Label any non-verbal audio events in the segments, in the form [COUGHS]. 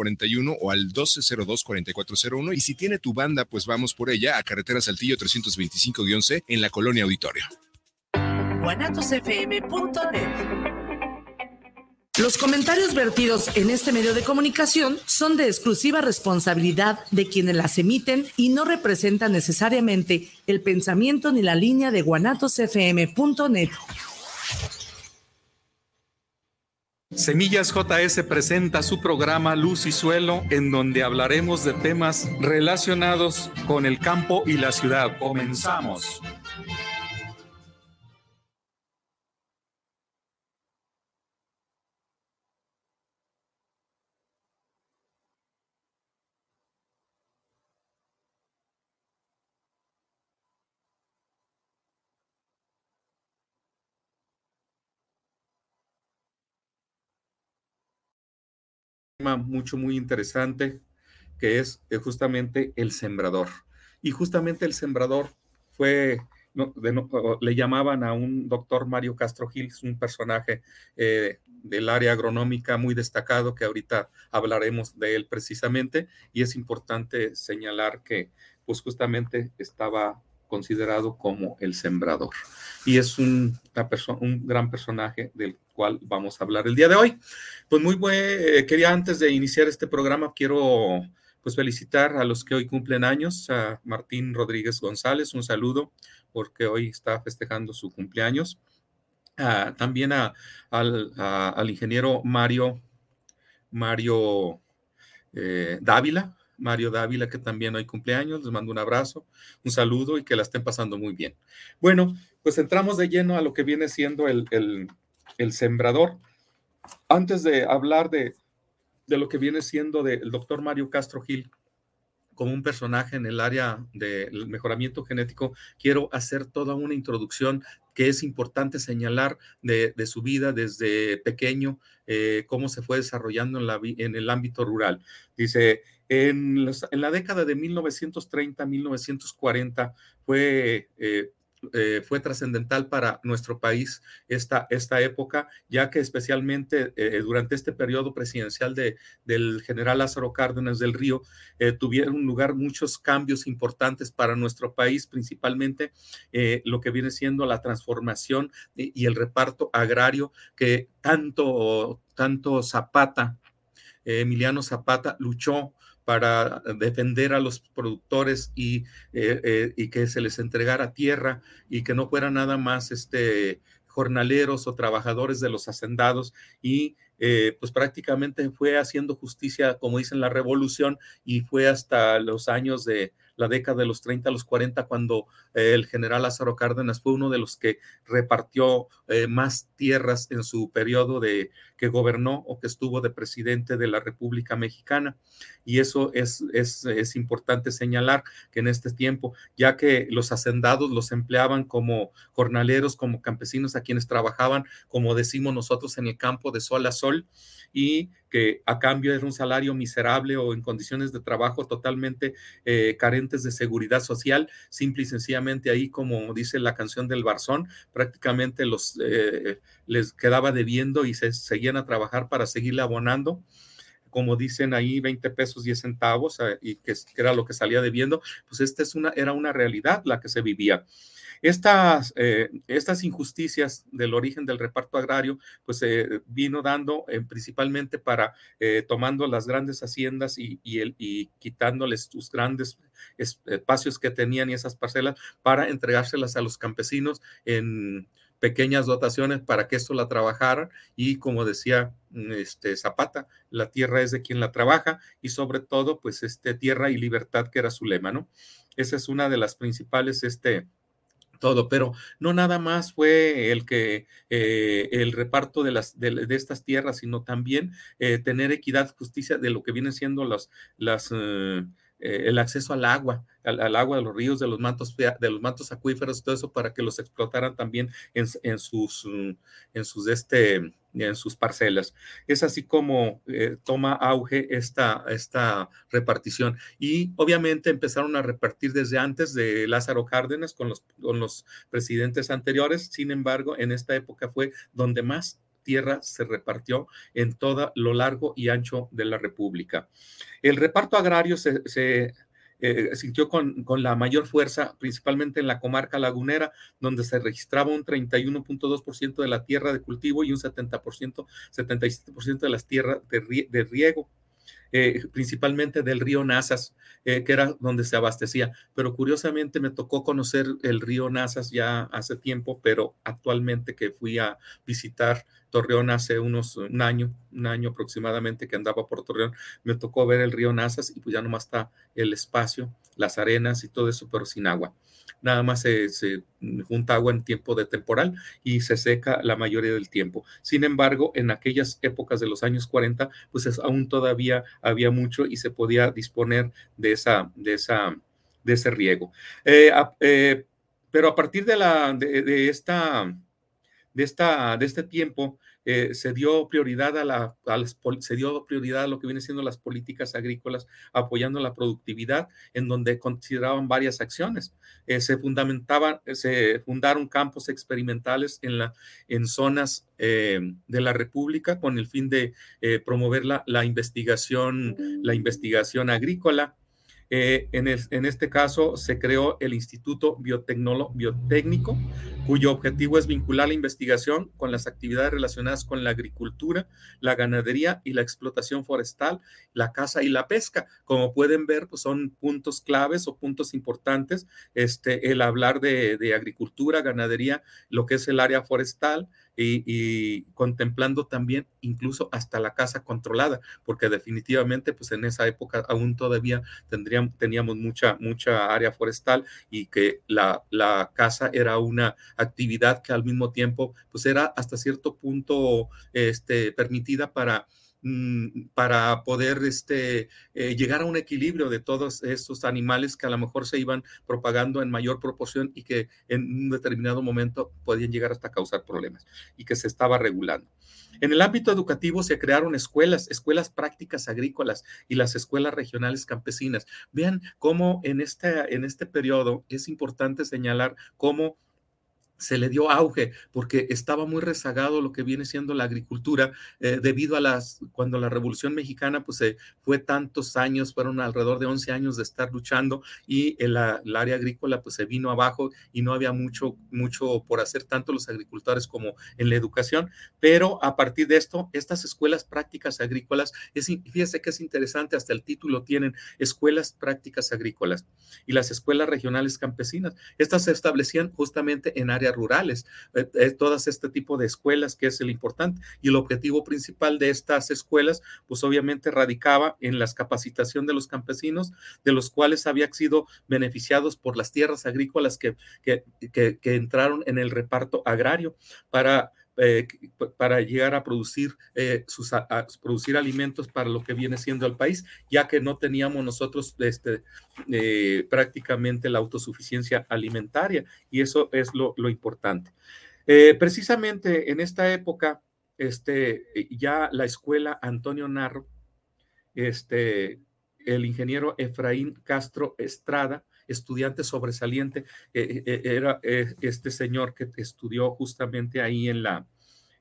41 o al 1202-4401. Y si tiene tu banda, pues vamos por ella a Carretera Saltillo 325-C en la Colonia Auditorio. Los comentarios vertidos en este medio de comunicación son de exclusiva responsabilidad de quienes las emiten y no representan necesariamente el pensamiento ni la línea de guanatosfm.net. Semillas JS presenta su programa Luz y Suelo, en donde hablaremos de temas relacionados con el campo y la ciudad. Comenzamos. Mucho, muy interesante, que es eh, justamente el sembrador. Y justamente el sembrador fue, le llamaban a un doctor Mario Castro Gil, un personaje eh, del área agronómica muy destacado, que ahorita hablaremos de él precisamente, y es importante señalar que pues justamente estaba considerado como el sembrador. Y es un, un gran personaje del cual vamos a hablar el día de hoy. Pues muy buen, eh, quería antes de iniciar este programa, quiero pues felicitar a los que hoy cumplen años, a Martín Rodríguez González, un saludo porque hoy está festejando su cumpleaños. también a, al, ingeniero Mario, Mario eh, Dávila, Mario Dávila, que también hoy cumpleaños. Les mando un abrazo, un saludo y que la estén pasando muy bien. Bueno, pues entramos de lleno a lo que viene siendo el, el, sembrador. Antes de hablar de, de, lo que viene siendo del doctor Mario Castro Gil como un personaje en el área del mejoramiento genético, quiero hacer toda una introducción que es importante señalar de, de su vida desde pequeño, eh, cómo se fue desarrollando en, la, en el ámbito rural. Dice, en, la década de 1930-1940 fue, eh, eh, fue trascendental para nuestro país esta, esta época, ya que especialmente eh, durante este periodo presidencial de, del general Lázaro Cárdenas del Río, tuvieron lugar muchos cambios importantes para nuestro país, principalmente lo que viene siendo la transformación y, y el reparto agrario que tanto, tanto Zapata, Emiliano Zapata luchó para defender a los productores y, eh, eh, y, que se les entregara tierra y que no fueran nada más este, jornaleros o trabajadores de los hacendados y eh, pues prácticamente fue haciendo justicia, como dicen, la revolución y fue hasta los años de la década de los 30 a los 40, cuando el general Lázaro Cárdenas fue uno de los que repartió eh, más tierras en su periodo de que gobernó o que estuvo de presidente de la República Mexicana. Y eso es, es, es importante señalar que en este tiempo, ya que los hacendados los empleaban como jornaleros, como campesinos a quienes trabajaban, como decimos nosotros, en el campo de sol a sol, y que a cambio era un salario miserable o en condiciones de trabajo totalmente eh, carentes de seguridad social, simple y sencillamente ahí, como dice la canción del Barzón, prácticamente los eh, les quedaba debiendo y se seguían a trabajar para seguirle abonando como dicen ahí, 20 pesos 10 centavos, eh, y que, era lo que salía debiendo, pues esta es una, era una realidad la que se vivía. Estas, eh, estas injusticias del origen del reparto agrario, pues se eh, vino dando eh, principalmente para tomando las grandes haciendas y, y quitándoles sus grandes espacios que tenían y esas parcelas para entregárselas a los campesinos en pequeñas dotaciones para que esto la trabajara y como decía mm, este Zapata, la tierra es de quien la trabaja y sobre todo pues este tierra y libertad que era su lema, ¿no? Esa es una de las principales este todo, pero no nada más fue el que eh, el reparto de, las, de, estas tierras, sino también eh, tener equidad, justicia de lo que vienen siendo las, las eh, el acceso al agua, al, agua de los ríos, de los mantos, de los mantos acuíferos, todo eso para que los explotaran también en, en sus, en sus este, en sus parcelas. Es así como eh, toma auge esta, esta repartición. Y obviamente empezaron a repartir desde antes de Lázaro Cárdenas con los, con los presidentes anteriores. Sin embargo, en esta época fue donde más tierra se repartió en todo lo largo y ancho de la República. El reparto agrario se, se eh, sintió con, con, la mayor fuerza, principalmente en la comarca lagunera, donde se registraba un 31.2% de la tierra de cultivo y un 70%, 77% de las tierras de, de riego. Eh, principalmente del río Nazas, eh, que era donde se abastecía. Pero curiosamente me tocó conocer el río Nazas ya hace tiempo, pero actualmente que fui a visitar Torreón hace unos un año, un año aproximadamente que andaba por Torreón, me tocó ver el río Nazas y pues ya nomás está el espacio, las arenas y todo eso, pero sin agua nada más se, junta agua en tiempo de temporal y se seca la mayoría del tiempo. Sin embargo, en aquellas épocas de los años 40, pues aún todavía había mucho y se podía disponer de, esa, de, esa, de ese riego. Eh, eh, pero a partir de, la, de, esta, de, esta, de este tiempo, eh, se dio prioridad a, la, se dio prioridad a lo que viene siendo las políticas agrícolas, apoyando la productividad, en donde consideraban varias acciones. Eh, se fundamentaban, se fundaron campos experimentales en, la, en zonas eh, de la República con el fin de promover la, la, investigación, la investigación agrícola. Eh, en, en, este caso se creó el Instituto Biotécnico, cuyo objetivo es vincular la investigación con las actividades relacionadas con la agricultura, la ganadería y la explotación forestal, la caza y la pesca. Como pueden ver, pues son puntos claves o puntos importantes, este, el hablar de agricultura, ganadería, lo que es el área forestal, y, contemplando también incluso hasta la casa controlada, porque definitivamente pues en esa época aún todavía tendríamos, teníamos mucha, mucha área forestal y que la, la casa era una actividad que al mismo tiempo pues era hasta cierto punto este, permitida para para poder este, eh, llegar a un equilibrio de todos estos animales que a lo mejor se iban propagando en mayor proporción y que en un determinado momento podían llegar hasta causar problemas y que se estaba regulando. En el ámbito educativo se crearon escuelas, escuelas prácticas agrícolas y las escuelas regionales campesinas. Vean cómo en este, en este periodo es importante señalar cómo se le dio auge porque estaba muy rezagado lo que viene siendo la agricultura eh, debido a las, cuando la Revolución Mexicana pues se fue tantos años, fueron alrededor de 11 años de estar luchando y el, área agrícola pues se vino abajo y no había mucho, mucho por hacer tanto los agricultores como en la educación, pero a partir de esto, estas escuelas prácticas agrícolas, es, fíjese que es interesante, hasta el título tienen escuelas prácticas agrícolas y las escuelas regionales campesinas, estas se establecían justamente en áreas rurales, eh, eh, todas este tipo de escuelas que es el importante. Y el objetivo principal de estas escuelas, pues obviamente radicaba en la capacitación de los campesinos, de los cuales habían sido beneficiados por las tierras agrícolas que, que, que entraron en el reparto agrario para eh, para llegar a producir, eh, sus, producir alimentos para lo que viene siendo el país, ya que no teníamos nosotros este, eh, prácticamente la autosuficiencia alimentaria y eso es lo, lo importante. precisamente en esta época, este, ya la escuela Antonio Narro, este, el ingeniero Efraín Castro Estrada, estudiante sobresaliente, eh, eh, era eh, este señor que estudió justamente ahí en la,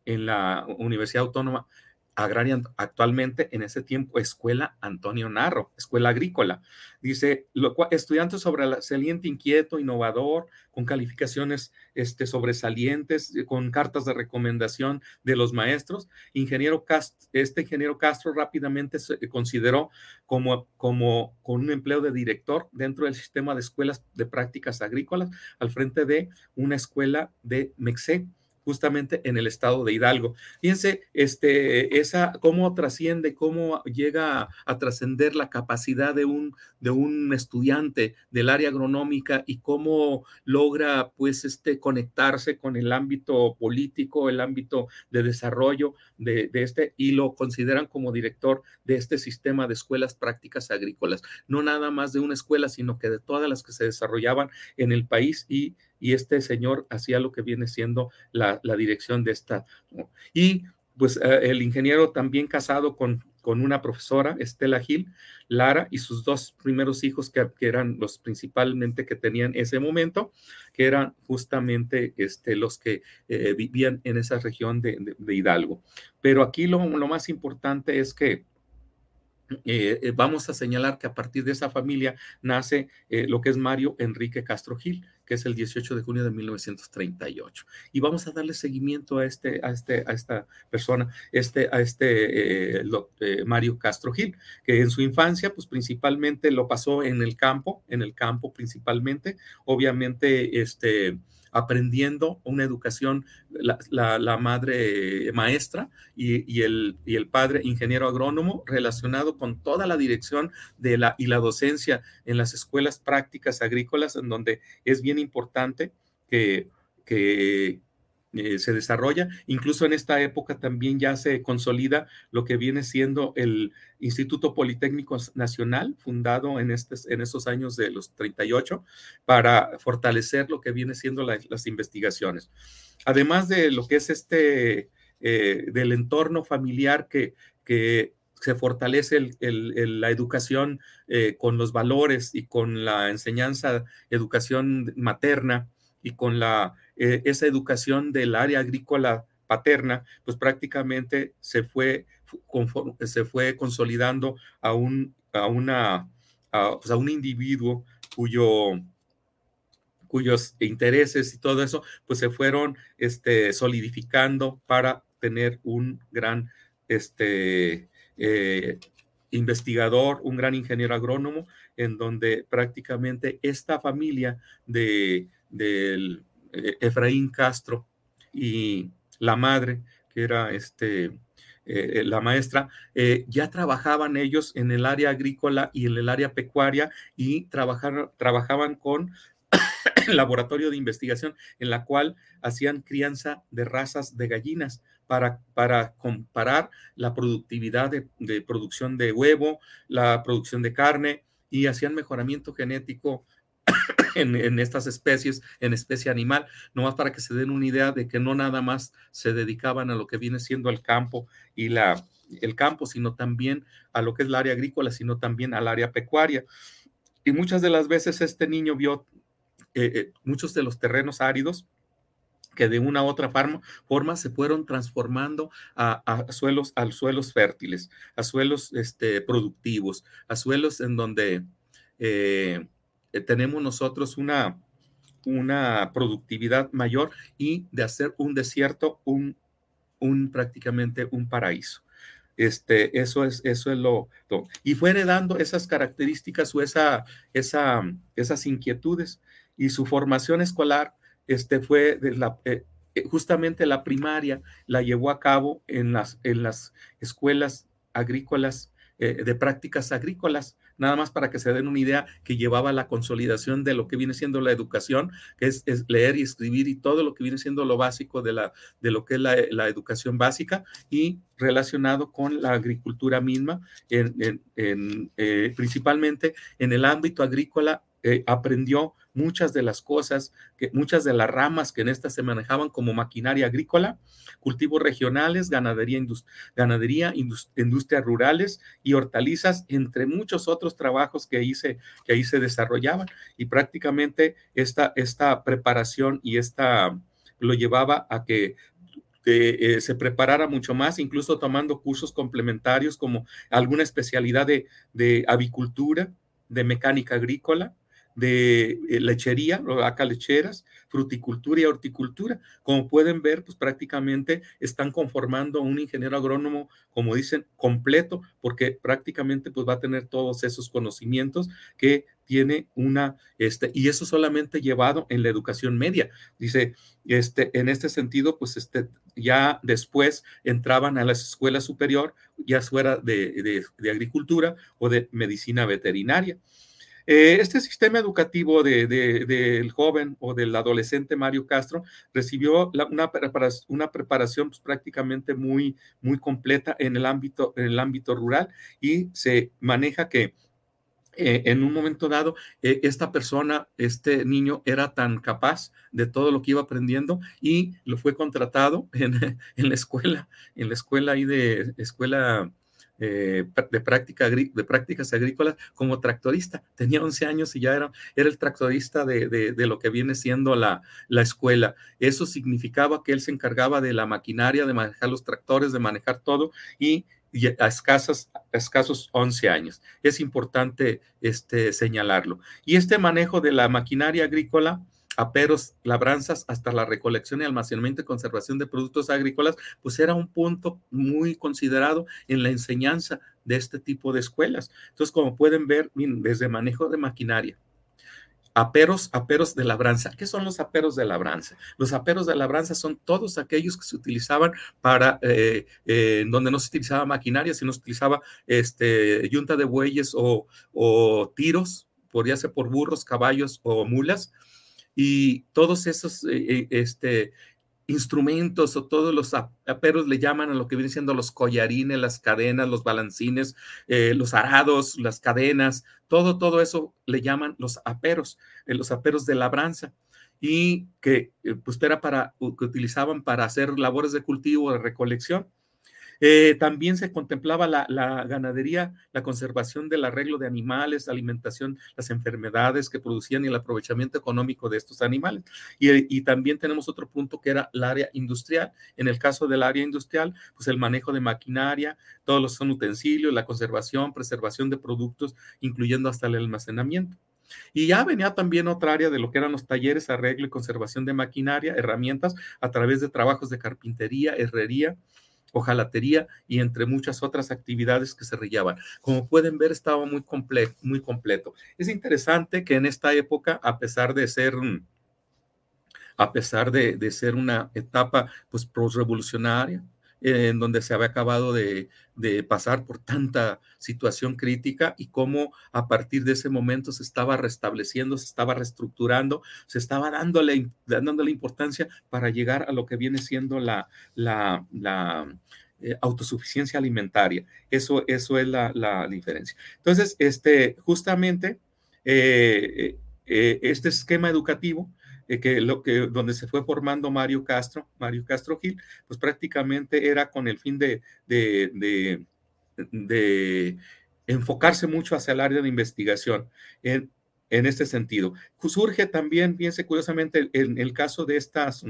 en la Universidad Autónoma Agraria actualmente en ese tiempo Escuela Antonio Narro, Escuela Agrícola. Dice, lo estudiante sobresaliente, inquieto, innovador, con calificaciones este, sobresalientes, eh, con cartas de recomendación de los maestros. Ingeniero este ingeniero Castro rápidamente se consideró como, como con un empleo de director dentro del sistema de escuelas de prácticas agrícolas al frente de una escuela de Mexé justamente en el estado de Hidalgo. Fíjense, este, esa, cómo trasciende, cómo llega a, trascender la capacidad de un, de un estudiante del área agronómica y cómo logra, pues, este, conectarse con el ámbito político, el ámbito de desarrollo de, de este, y lo consideran como director de este sistema de escuelas prácticas agrícolas. No nada más de una escuela, sino que de todas las que se desarrollaban en el país y y este señor hacía lo que viene siendo la, dirección de esta. Y pues eh, el ingeniero también casado con, con una profesora, Estela Gil, Lara, y sus dos primeros hijos, que, eran los principalmente que tenían ese momento, que eran justamente este, los que eh, vivían en esa región de, Hidalgo. Pero aquí lo, lo más importante es que eh, vamos a señalar que a partir de esa familia nace lo que es Mario Enrique Castro Gil, que es el 18 de junio de 1938. Y vamos a darle seguimiento a, este, a, este, a esta persona, este, a este Mario Castro Gil, que en su infancia, pues principalmente lo pasó en el campo, en el campo principalmente, obviamente, este aprendiendo una educación, la, madre maestra y, el, y el padre ingeniero agrónomo relacionado con toda la dirección de la, y la docencia en las escuelas prácticas agrícolas, en donde es bien importante que, que, eh, se desarrolla. Incluso en esta época también ya se consolida lo que viene siendo el Instituto Politécnico Nacional, fundado en, estos, en estos años de los 38, para fortalecer lo que viene siendo las investigaciones. Además de lo que es este, eh, del entorno familiar que, que se fortalece la educación eh, con los valores y con la enseñanza, educación materna y con la eh, esa educación del área agrícola paterna, pues prácticamente se fue, se fue consolidando a un, a una, pues, a, un individuo cuyo cuyos intereses y todo eso, pues se fueron este, solidificando para tener un gran este, eh, investigador, un gran ingeniero agrónomo, en donde prácticamente esta familia de, del eh, Efraín Castro y la madre, que era este, eh, la maestra, eh, ya trabajaban ellos en el área agrícola y en el área pecuaria y trabajaban con el [COUGHS] laboratorio de investigación en la cual hacían crianza de razas de gallinas para, para comparar la productividad de, de producción de huevo, la producción de carne y hacían mejoramiento genético [LAUGHS] en, estas especies, en especie animal, nomás para que se den una idea de que no nada más se dedicaban a lo que viene siendo el campo y la, el campo, sino también a lo que es el área agrícola, sino también al área pecuaria. Y muchas de las veces este niño vio eh, eh, muchos de los terrenos áridos que de una u otra forma, se fueron transformando a, suelos, a suelos fértiles, a suelos este, productivos, a suelos en donde eh, eh, tenemos nosotros una, una productividad mayor y de hacer un desierto un, un prácticamente un paraíso. Este, eso es, eso es lo, y fue heredando esas características o esa, esa, esas inquietudes y su formación escolar, este, fue de la, eh, eh, justamente la primaria la llevó a cabo en las, en las escuelas agrícolas de prácticas agrícolas nada más para que se den una idea que llevaba la consolidación de lo que viene siendo la educación, que es, leer y escribir y todo lo que viene siendo lo básico de, la, de lo que es la, educación básica y relacionado con la agricultura misma, en, eh, principalmente en el ámbito agrícola eh, aprendió muchas de las cosas, que, muchas de las ramas que en esta se manejaban como maquinaria agrícola, cultivos regionales, ganadería, ganadería industrias rurales y hortalizas, entre muchos otros trabajos que ahí se, que ahí se desarrollaban. Y prácticamente esta, esta preparación y esta lo llevaba a que eh, se preparara mucho más, incluso tomando cursos complementarios como alguna especialidad de, de avicultura, de mecánica agrícola, de eh, lechería, acá lecheras, fruticultura y horticultura. Como pueden ver, pues prácticamente están conformando un ingeniero agrónomo, como dicen, completo, porque prácticamente pues va a tener todos esos conocimientos que tiene una, este, y eso solamente llevado en la educación media. Dice, este, en este sentido, pues este, ya después entraban a la escuela superior, ya fuera de, de agricultura o de medicina veterinaria. Eh, este sistema educativo del joven o del adolescente Mario Castro recibió una, preparación, pues, prácticamente muy, muy completa en el, ámbito, en el ámbito rural y se maneja que eh, en un momento dado, eh, esta persona, este niño, era tan capaz de todo lo que iba aprendiendo y lo fue contratado en, [LAUGHS] la escuela, en la escuela ahí de escuela eh, de, práctica, de prácticas agrícolas como tractorista. Tenía 11 años y ya era, era el tractorista de, de, lo que viene siendo la, la escuela. Eso significaba que él se encargaba de la maquinaria, de manejar los tractores, de manejar todo y a, escasos, escasos 11 años. Es importante este, señalarlo. Y este manejo de la maquinaria agrícola, aperos, labranzas, hasta la recolección y almacenamiento y conservación de productos agrícolas, pues era un punto muy considerado en la enseñanza de este tipo de escuelas. Entonces, como pueden ver, desde manejo de maquinaria, aperos, aperos de labranza. ¿Qué son los aperos de labranza? Los aperos de labranza son todos aquellos que se utilizaban para, eh, eh, donde no se utilizaba maquinaria, sino se utilizaba este, yunta de bueyes o, o tiros, podría ser por burros, caballos o mulas. Y todos esos eh, este, instrumentos o todos los aperos le llaman a lo que vienen siendo los collarines, las cadenas, los balancines, eh, los arados, las cadenas, todo, todo eso le llaman los aperos, eh, los aperos de labranza y que eh, pues era para, que utilizaban para hacer labores de cultivo, de recolección. Eh, también se contemplaba la, ganadería, la conservación del arreglo de animales, alimentación, las enfermedades que producían y el aprovechamiento económico de estos animales. Y, también tenemos otro punto que era el área industrial. En el caso del área industrial, pues el manejo de maquinaria, todos los son utensilios, la conservación, preservación de productos, incluyendo hasta el almacenamiento. Y ya venía también otra área de lo que eran los talleres, arreglo y conservación de maquinaria, herramientas a través de trabajos de carpintería, herrería, ojalatería y entre muchas otras actividades que se rillaban. Como pueden ver, estaba muy, muy completo. Es interesante que en esta época, a pesar de ser a pesar de, de ser una etapa pues revolucionaria en donde se había acabado de, pasar por tanta situación crítica y cómo a partir de ese momento se estaba restableciendo, se estaba reestructurando, se estaba dándole, dándole importancia para llegar a lo que viene siendo la, la, eh, autosuficiencia alimentaria. Eso, eso es la, diferencia. Entonces, este, justamente, eh, eh, este esquema educativo eh, que lo que donde se fue formando Mario Castro, Mario Castro Gil, pues prácticamente era con el fin de, de, de, enfocarse mucho hacia el área de investigación en, en este sentido. Surge también, piense curiosamente, en el caso de estas...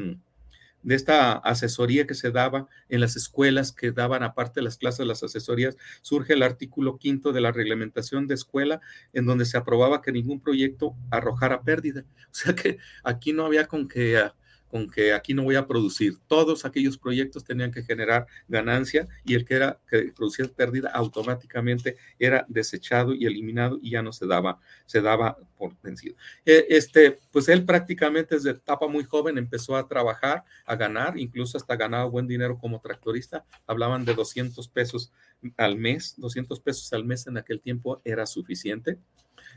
De esta asesoría que se daba en las escuelas que daban aparte de las clases las asesorías, surge el artículo quinto de la reglamentación de escuela en donde se aprobaba que ningún proyecto arrojara pérdida. O sea que aquí no había con que ah, con que aquí no voy a producir. Todos aquellos proyectos tenían que generar ganancia y el que era que producía pérdida automáticamente era desechado y eliminado y ya no se daba, se daba por vencido. E, este, pues él prácticamente desde etapa muy joven empezó a trabajar, a ganar, incluso hasta ganaba buen dinero como tractorista. Hablaban de 200 pesos al mes, 200 pesos al mes en aquel tiempo era suficiente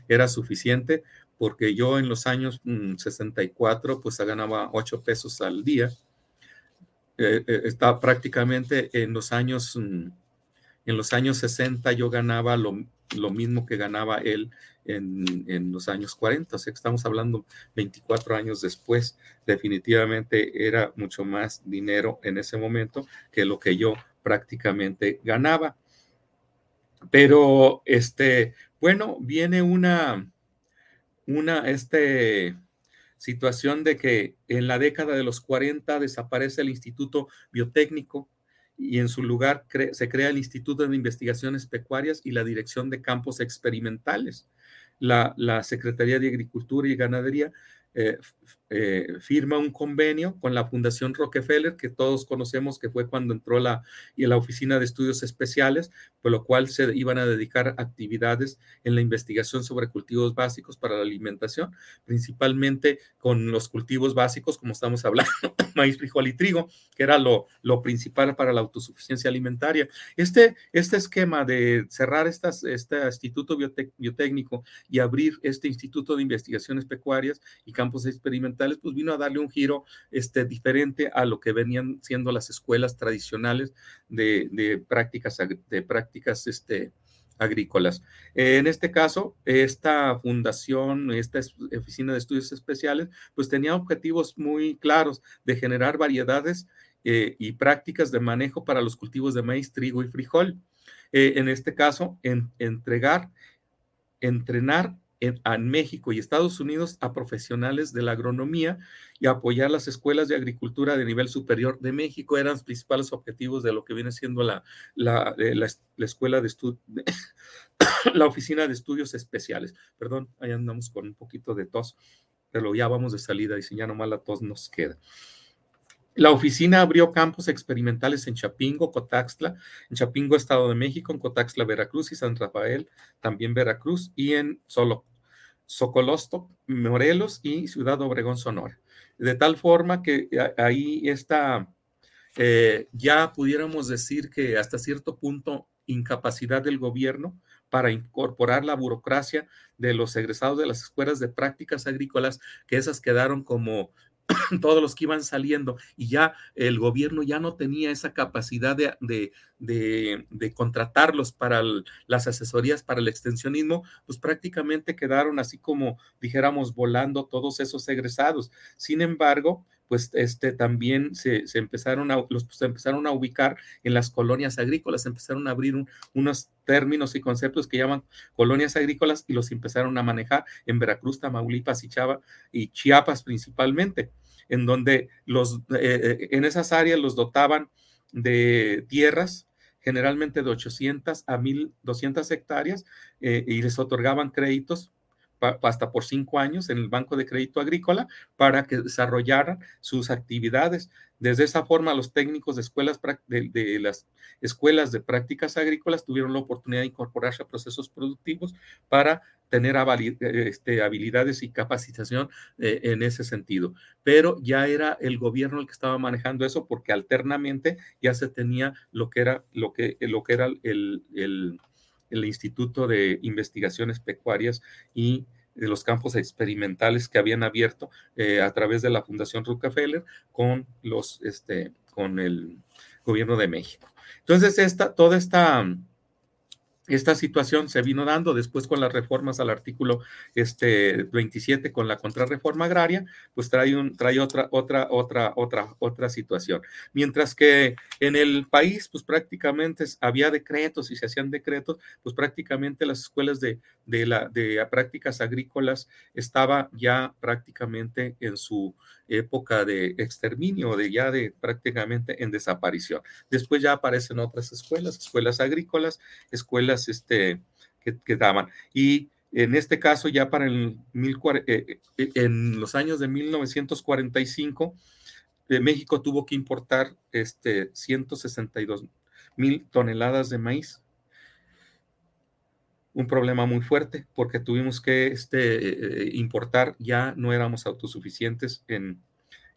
era suficiente porque yo en los años 64 mm, pues ganaba 8 pesos al día. Eh, eh, estaba prácticamente en los años, mm, en los años 60 yo ganaba lo, mismo que ganaba él en, los años 40, o sea que estamos hablando 24 años después, definitivamente era mucho más dinero en ese momento que lo que yo prácticamente ganaba. Pero, este, bueno, viene una, una este, situación de que en la década de los 40 desaparece el Instituto Biotécnico y en su lugar se crea el Instituto de Investigaciones Pecuarias y la Dirección de Campos Experimentales. La, la Secretaría de Agricultura y Ganadería eh, eh, firma un convenio con la Fundación Rockefeller, que todos conocemos que fue cuando entró la, y la Oficina de Estudios Especiales, por lo cual se iban a dedicar actividades en la investigación sobre cultivos básicos para la alimentación, principalmente con los cultivos básicos, como estamos hablando, [LAUGHS] maíz, frijol y trigo, que era lo, lo principal para la autosuficiencia alimentaria. Este, este esquema de cerrar estas, este Instituto Biotécnico y abrir este Instituto de Investigaciones Pecuarias y campos experimentales, pues vino a darle un giro este, diferente a lo que venían siendo las escuelas tradicionales de, prácticas, de prácticas este, agrícolas. en este caso, esta fundación, esta oficina de estudios especiales, pues tenía objetivos muy claros de generar variedades eh, y prácticas de manejo para los cultivos de maíz, trigo y frijol. Eh, en este caso, en, entregar, entrenar en, México y Estados Unidos a profesionales de la agronomía y apoyar las escuelas de agricultura de nivel superior de México eran los principales objetivos de lo que viene siendo la, la, eh, la, escuela de estudio, [COUGHS] la oficina de estudios especiales. Perdón, ahí andamos con un poquito de tos, pero ya vamos de salida y si ya nomás la tos nos queda. La oficina abrió campos experimentales en Chapingo, Cotaxtla, en Chapingo, Estado de México, en Cotaxtla, Veracruz y San Rafael, también Veracruz, y en Solo, Socolosto, Morelos y Ciudad Obregón, Sonora. De tal forma que eh, ahí está, eh, ya pudiéramos decir que hasta cierto punto incapacidad del gobierno para incorporar la burocracia de los egresados de las escuelas de prácticas agrícolas, que esas quedaron como [COUGHS] todos los que iban saliendo y ya el gobierno ya no tenía esa capacidad de, de, contratarlos para las asesorías para el extensionismo, pues prácticamente quedaron así como dijéramos volando todos esos egresados. Sin embargo, pues este, también se, empezaron a, los, se empezaron a ubicar en las colonias agrícolas, empezaron a abrir unos términos y conceptos que llaman colonias agrícolas y los empezaron a manejar en Veracruz, Tamaulipas y Chava y Chiapas principalmente, en donde los, eh, eh, en esas áreas los dotaban de tierras, generalmente de 800 a 1200 hectáreas, eh, y les otorgaban créditos hasta por cinco años en el Banco de Crédito Agrícola para que desarrollaran sus actividades. Desde esa forma, los técnicos de, escuelas, de, las escuelas de prácticas agrícolas tuvieron la oportunidad de incorporarse a procesos productivos para tener este, habilidades y capacitación eh, en ese sentido. Pero ya era el gobierno el que estaba manejando eso porque alternamente ya se tenía lo que era, lo que, lo que era el el Instituto de Investigaciones Pecuarias y de los campos experimentales que habían abierto eh, a través de la Fundación Rockefeller con los este con el gobierno de México. Entonces, esta, toda esta esta situación se vino dando después con las reformas al artículo este, 27 con la contrarreforma agraria, pues trae, un, trae otra, otra, otra, otra, otra situación. Mientras que en el país, pues prácticamente había decretos y se hacían decretos, pues prácticamente las escuelas de, de, la, de prácticas agrícolas estaba ya prácticamente en su época de exterminio, de ya de prácticamente en desaparición. Después ya aparecen otras escuelas, escuelas agrícolas, escuelas este, que, daban. Y en este caso, ya para el mil, eh, eh, en los años de 1945, eh, México tuvo que importar este, 162 mil toneladas de maíz un problema muy fuerte porque tuvimos que este, importar, ya no éramos autosuficientes en,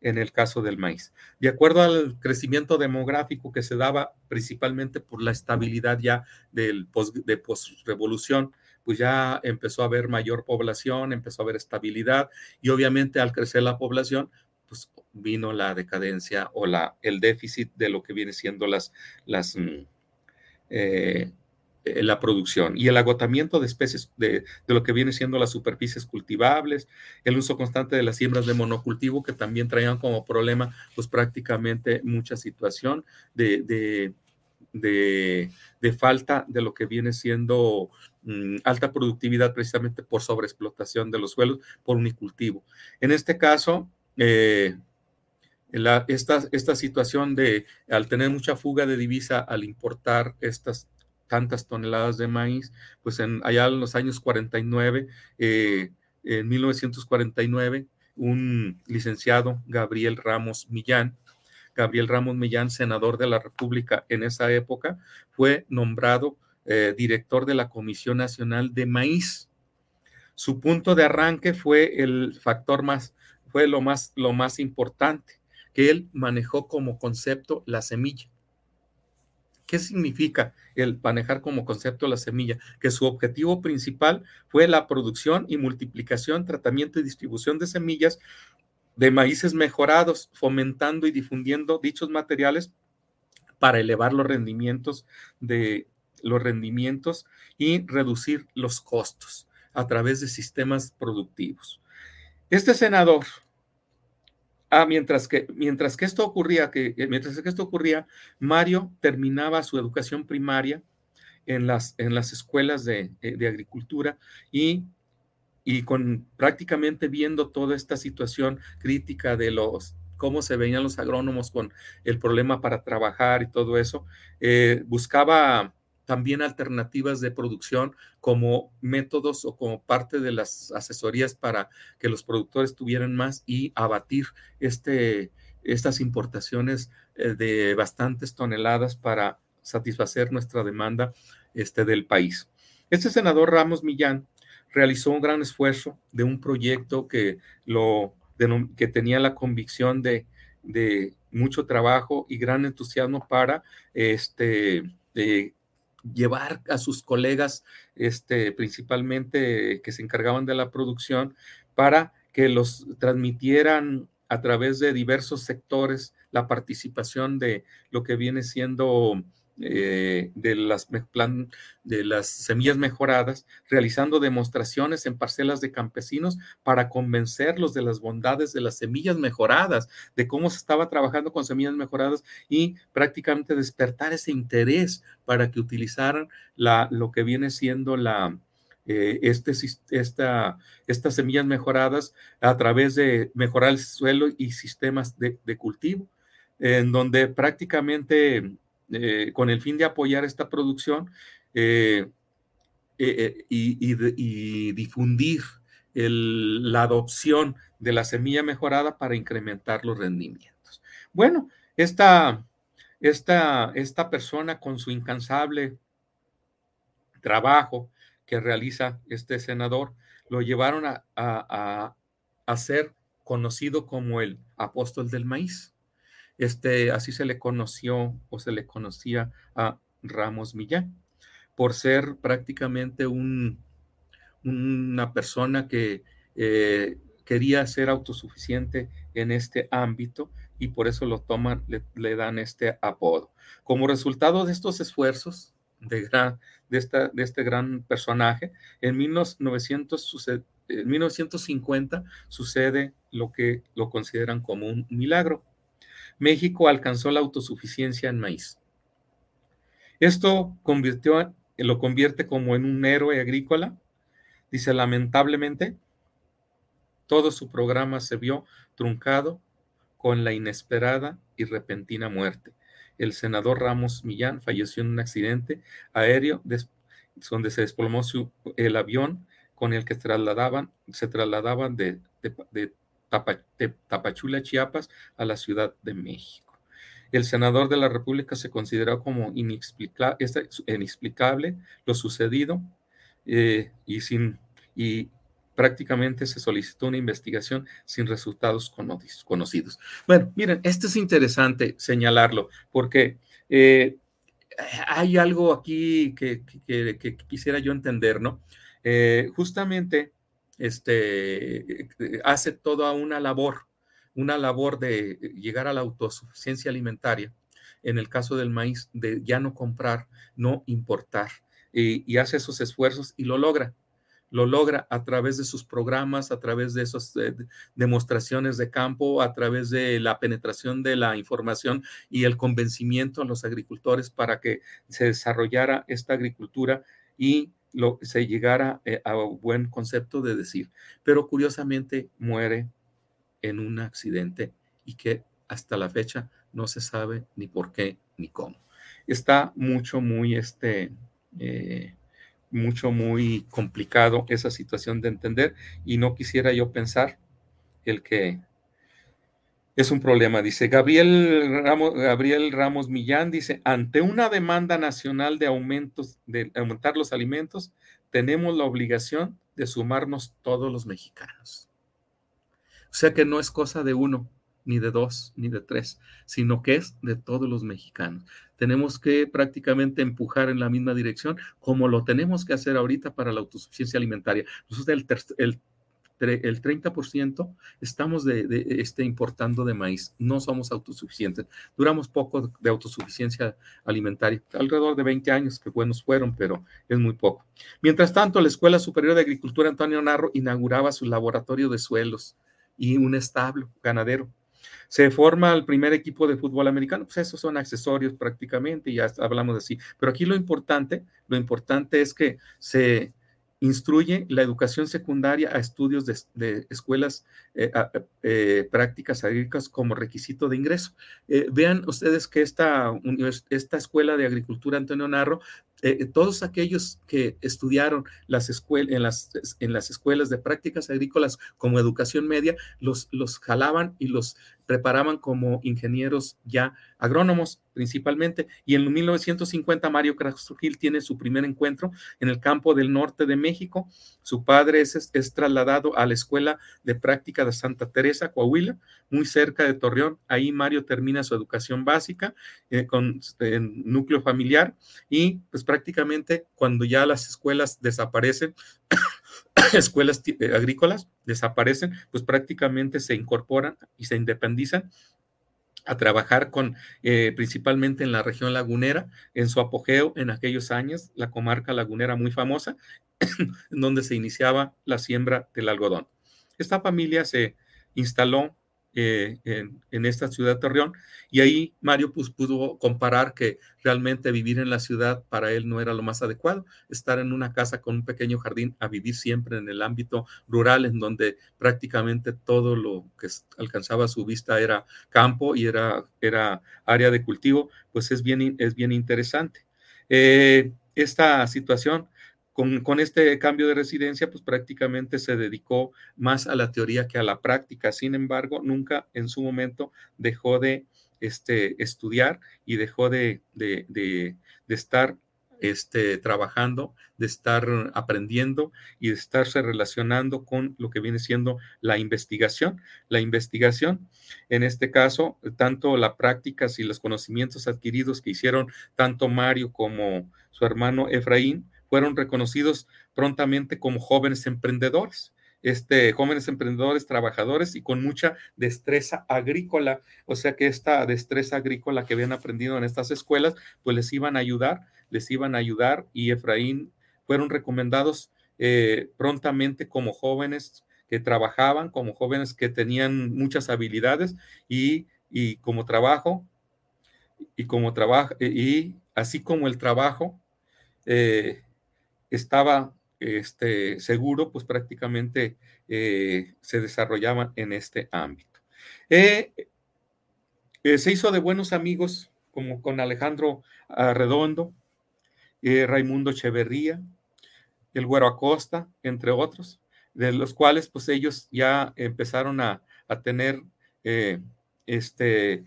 en el caso del maíz. De acuerdo al crecimiento demográfico que se daba principalmente por la estabilidad ya del de postrevolución, pues ya empezó a haber mayor población, empezó a haber estabilidad y obviamente al crecer la población, pues vino la decadencia o la, el déficit de lo que viene siendo las, las mm, eh, eh, la producción y el agotamiento de especies de, lo que viene siendo las superficies cultivables, el uso constante de las siembras de monocultivo que también traían como problema pues prácticamente mucha situación de, de, falta de lo que viene siendo mm, alta productividad precisamente por sobreexplotación de los suelos por unicultivo. En este caso, eh, esta, esta situación de al tener mucha fuga de divisa al importar estas tantas toneladas de maíz, pues en, allá en los años 49, eh, en 1949, un licenciado, Gabriel Ramos Millán, Gabriel Ramos Millán, senador de la República en esa época, fue nombrado eh, director de la Comisión Nacional de Maíz. Su punto de arranque fue el factor más, fue lo más, lo más importante, que él manejó como concepto la semilla. ¿Qué significa el manejar como concepto la semilla? Que su objetivo principal fue la producción y multiplicación, tratamiento y distribución de semillas de maíces mejorados, fomentando y difundiendo dichos materiales para elevar los rendimientos los rendimientos y reducir los costos a través de sistemas productivos. Este senador, ah, mientras que, mientras que esto ocurría, que, mientras que esto ocurría, Mario terminaba su educación primaria en las, en las escuelas de, eh, de agricultura y y con prácticamente viendo toda esta situación crítica de los cómo se veían los agrónomos con el problema para trabajar y todo eso, eh, buscaba también alternativas de producción como métodos o como parte de las asesorías para que los productores tuvieran más y abatir este, estas importaciones eh, de bastantes toneladas para satisfacer nuestra demanda este, del país. Este senador Ramos Millán realizó un gran esfuerzo de un proyecto que, lo, que tenía la convicción de, de, mucho trabajo y gran entusiasmo para este, llevar a sus colegas, este, principalmente que se encargaban de la producción, para que los transmitieran a través de diversos sectores la participación de lo que viene siendo eh, de, las, semillas mejoradas, realizando demostraciones en parcelas de campesinos para convencerlos de las bondades de las semillas mejoradas, de cómo se estaba trabajando con semillas mejoradas y prácticamente despertar ese interés para que utilizaran lo que viene siendo la, eh, este, esta, estas semillas mejoradas a través de mejorar el suelo y sistemas de cultivo, en donde prácticamente eh, con el fin de apoyar esta producción eh, eh, y, difundir la adopción de la semilla mejorada para incrementar los rendimientos. Bueno, esta, esta, esta persona con su incansable trabajo que realiza este senador, lo llevaron a, a ser conocido como el apóstol del maíz. Este, así se le conoció o se le conocía a Ramos Millán, por ser prácticamente un, una persona que eh, quería ser autosuficiente en este ámbito y por eso lo toman, le, dan este apodo. Como resultado de estos esfuerzos de, gran, de, esta, de este gran personaje, en, 1900 en 1950 sucede lo que lo consideran como un milagro México alcanzó la autosuficiencia en maíz. Esto convirtió, lo convierte como en un héroe agrícola. Dice, lamentablemente, todo su programa se vio truncado con la inesperada y repentina muerte. El senador Ramos Millán falleció en un accidente aéreo donde se desplomó el avión con el que trasladaban, se trasladaban de Tapachula, Chiapas, a la Ciudad de México. El senador de la República se consideró como inexplicable lo sucedido eh, y prácticamente se solicitó una investigación sin resultados conocidos. Bueno, miren, esto es interesante señalarlo porque eh, hay algo aquí que, quisiera yo entender, ¿no? Eh, justamente este, eh, hace toda una labor, una labor de llegar a la autosuficiencia alimentaria, en el caso del maíz, de ya no comprar, no importar, y, hace esos esfuerzos y lo logra. Lo logra a través de sus programas, a través de esas eh, demostraciones de campo, a través de la penetración de la información y el convencimiento a los agricultores para que se desarrollara esta agricultura y se llegara eh, a un buen concepto de decir, pero curiosamente muere en un accidente y que hasta la fecha no se sabe ni por qué ni cómo. Está mucho, muy, este, eh, mucho, muy complicado esa situación de entender y no quisiera yo pensar el que es un problema. Dice Gabriel Ramos, Gabriel Ramos Millán, dice, ante una demanda nacional de aumentos, de aumentar los alimentos, tenemos la obligación de sumarnos todos los mexicanos. O sea que no es cosa de uno, ni de dos, ni de tres, sino que es de todos los mexicanos. Tenemos que prácticamente empujar en la misma dirección, como lo tenemos que hacer ahorita para la autosuficiencia alimentaria. Nosotros el, el el 30% estamos de, este, importando de maíz. No somos autosuficientes. Duramos poco de autosuficiencia alimentaria, alrededor de 20 años, que buenos fueron, pero es muy poco. Mientras tanto, la Escuela Superior de Agricultura Antonio Narro inauguraba su laboratorio de suelos y un establo ganadero. Se forma el primer equipo de fútbol americano, pues esos son accesorios prácticamente, ya hablamos así. Pero aquí lo importante, lo importante es que se instruye la educación secundaria a estudios de, escuelas eh, eh, prácticas agrícolas como requisito de ingreso. Eh, vean ustedes que esta, esta escuela de agricultura Antonio Narro todos aquellos que estudiaron las en, las, en las escuelas de prácticas agrícolas como educación media, los, los jalaban y los preparaban como ingenieros ya agrónomos principalmente. Y en 1950 Mario Castro Gil tiene su primer encuentro en el campo del norte de México. Su padre es, trasladado a la Escuela de Práctica de Santa Teresa, Coahuila, muy cerca de Torreón. Ahí Mario termina su educación básica eh, con núcleo familiar y pues prácticamente cuando ya las escuelas desaparecen, [COUGHS] escuelas eh, agrícolas desaparecen, pues prácticamente se incorporan y se independizan a trabajar con eh, principalmente en la región lagunera, en su apogeo en aquellos años, la comarca lagunera muy famosa, [COUGHS] donde se iniciaba la siembra del algodón. Esta familia se instaló eh, en, esta ciudad de Torreón. Y ahí Mario pues, pudo comparar que realmente vivir en la ciudad para él no era lo más adecuado, estar en una casa con un pequeño jardín a vivir siempre en el ámbito rural, en donde prácticamente todo lo que alcanzaba su vista era campo y era, era área de cultivo, pues es bien, es bien interesante. Eh, esta situación con, este cambio de residencia, pues prácticamente se dedicó más a la teoría que a la práctica. Sin embargo, nunca en su momento dejó de este, estudiar y dejó de, estar este, trabajando, de estar aprendiendo y de estarse relacionando con lo que viene siendo la investigación. La investigación, en este caso, tanto la práctica y los conocimientos adquiridos que hicieron tanto Mario como su hermano Efraín, fueron reconocidos prontamente como jóvenes emprendedores. Este, jóvenes emprendedores, trabajadores y con mucha destreza agrícola. O sea que esta destreza agrícola que habían aprendido en estas escuelas, pues les iban a ayudar, les iban a ayudar y Efraín fueron recomendados eh, prontamente como jóvenes que trabajaban, como jóvenes que tenían muchas habilidades y, y como trabajo, y como trabajo, y así como el trabajo, eh, estaba este, seguro, pues prácticamente eh, se desarrollaba en este ámbito. Eh, eh, se hizo de buenos amigos, como con Alejandro Redondo, Raimundo Echeverría, el Güero Acosta, entre otros, de los cuales pues ellos ya empezaron a, a tener este,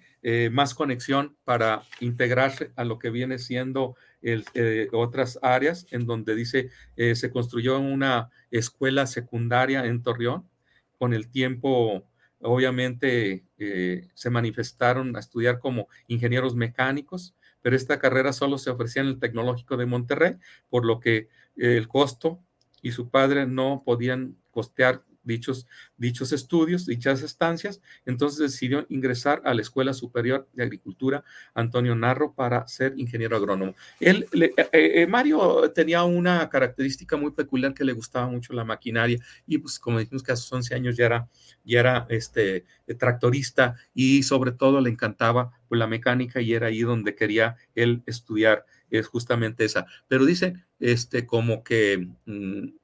más conexión para integrarse a lo que viene siendo eh, otras áreas en donde dice eh, se construyó una escuela secundaria en Torreón. Con el tiempo, obviamente, eh, se manifestaron a estudiar como ingenieros mecánicos, pero esta carrera solo se ofrecía en el Tecnológico de Monterrey, por lo que el costo y su padre no podían costear dichos, dichos estudios, dichas estancias, entonces decidió ingresar a la Escuela Superior de Agricultura Antonio Narro para ser ingeniero agrónomo. Él, eh, eh, eh, Mario tenía una característica muy peculiar que le gustaba mucho la maquinaria y pues como dijimos que a sus 11 años ya era, ya era este, tractorista y sobre todo le encantaba pues, la mecánica y era ahí donde quería él estudiar es justamente esa. Pero dice, este, como que mm,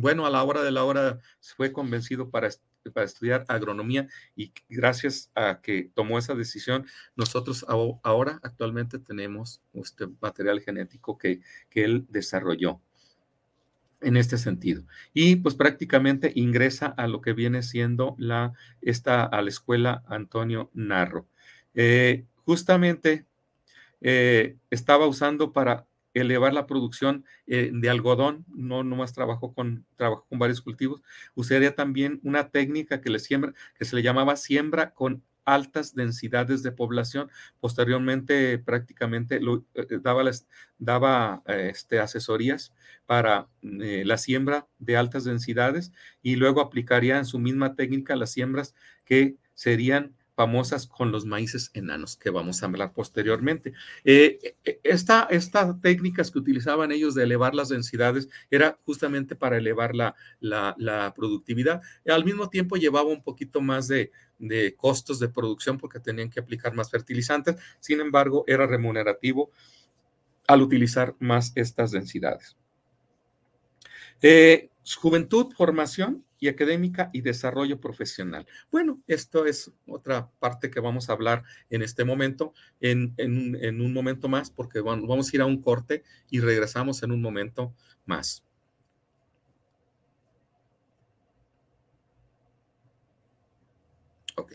bueno, a la hora de la hora fue convencido para, para estudiar agronomía y gracias a que tomó esa decisión, nosotros ahora actualmente tenemos este material genético que, que él desarrolló en este sentido. Y pues prácticamente ingresa a lo que viene siendo la, esta, a la escuela Antonio Narro. Eh, justamente eh, estaba usando para elevar la producción eh, de algodón, no nomás trabajó con, con varios cultivos, usaría también una técnica que, le siembra, que se le llamaba siembra con altas densidades de población. Posteriormente, prácticamente eh, daba, daba este, asesorías para la siembra de altas densidades y luego aplicaría en su misma técnica las siembras que serían famosas con los maíces enanos, que vamos a hablar posteriormente. Eh, e, esta, estas técnicas que utilizaban ellos de elevar las densidades era justamente para elevar la, la, productividad. Al mismo tiempo llevaba un poquito más de, de costos de producción porque tenían que aplicar más fertilizantes. Sin embargo, era remunerativo al utilizar más estas densidades. Eh, juventud, formación y académica y desarrollo profesional. Bueno, esto es otra parte que vamos a hablar en este momento, en, un momento más, porque vamos a ir a un corte y regresamos en un momento más. Ok.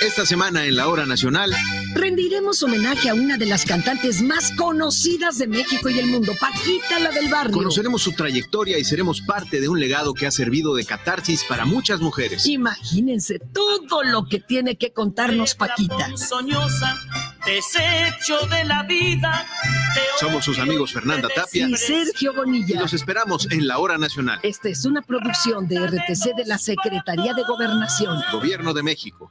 Esta semana en la Hora Nacional rendiremos homenaje a una de las cantantes más conocidas de México y el mundo, Paquita la del barrio. Conoceremos su trayectoria y seremos parte de un legado que ha servido de catarsis para muchas mujeres. Imagínense todo lo que tiene que contarnos Paquita. Soñosa, desecho de la vida. Somos sus amigos Fernanda Tapia y Sergio Bonilla. Y los esperamos en la Hora Nacional. Esta es una producción de RTC de la Secretaría de Gobernación. Gobierno de México.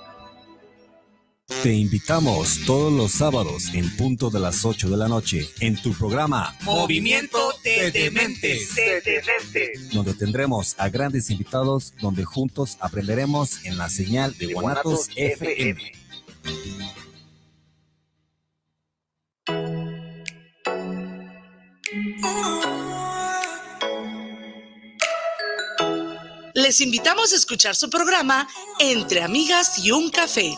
Te invitamos todos los sábados en punto de las 8 de la noche en tu programa Movimiento de Dementes, donde tendremos a grandes invitados donde juntos aprenderemos en la señal de Guanatos FM. Les invitamos a escuchar su programa Entre Amigas y un Café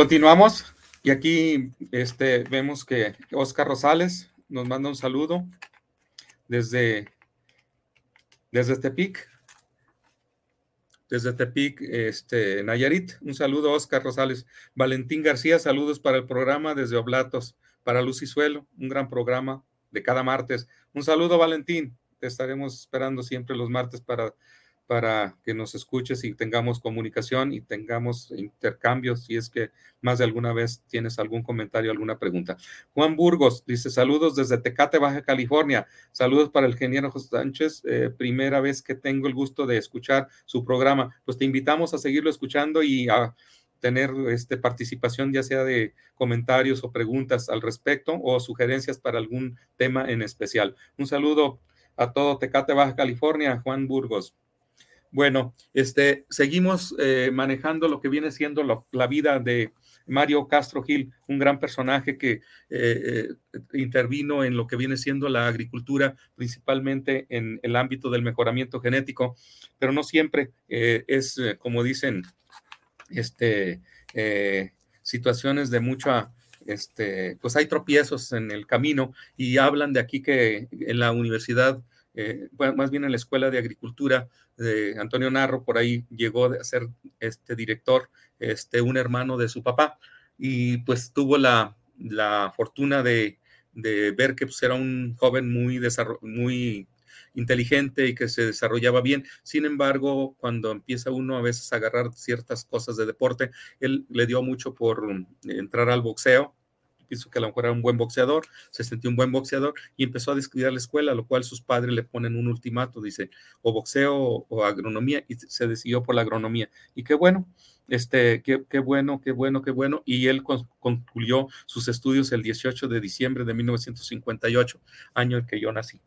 Continuamos y aquí este, vemos que Oscar Rosales nos manda un saludo desde, desde Tepic. desde Tepic, este, Nayarit. Un saludo, Oscar Rosales. Valentín García, saludos para el programa desde Oblatos, para Luz y Suelo, un gran programa de cada martes. Un saludo, Valentín. Te estaremos esperando siempre los martes para para que nos escuches y tengamos comunicación y tengamos intercambios si es que más de alguna vez tienes algún comentario, alguna pregunta. Juan Burgos dice saludos desde Tecate, Baja California. Saludos para el ingeniero José Sánchez. Eh, primera vez que tengo el gusto de escuchar su programa. Pues te invitamos a seguirlo escuchando y a tener este, participación, ya sea de comentarios o preguntas al respecto o sugerencias para algún tema en especial. Un saludo a todo Tecate, Baja California, Juan Burgos. Bueno, este, seguimos eh, manejando lo que viene siendo la vida de Mario Castro Gil, un gran personaje que eh, eh, intervino en lo que viene siendo la agricultura, principalmente en el ámbito del mejoramiento genético, pero no siempre es, como dicen, este, situaciones de mucha este, pues hay tropiezos en el camino y hablan de aquí que en la universidad eh, más bien en la Escuela de Agricultura de Antonio Narro, por ahí llegó a ser este director, este, un hermano de su papá, y pues tuvo la, la fortuna de, de, ver que pues, era un joven muy, muy inteligente y que se desarrollaba bien. Sin embargo, cuando empieza uno a veces a agarrar ciertas cosas de deporte, él le dio mucho por entrar al boxeo pienso que a lo mejor era un buen boxeador, se sintió un buen boxeador y empezó a descuidar la escuela, lo cual sus padres le ponen un ultimato, dice, o boxeo o, agronomía, y se decidió por la agronomía. Y qué bueno, este, qué, qué bueno, qué bueno, qué bueno. Y él concluyó sus estudios el 18 de diciembre de 1958, año en que yo nací.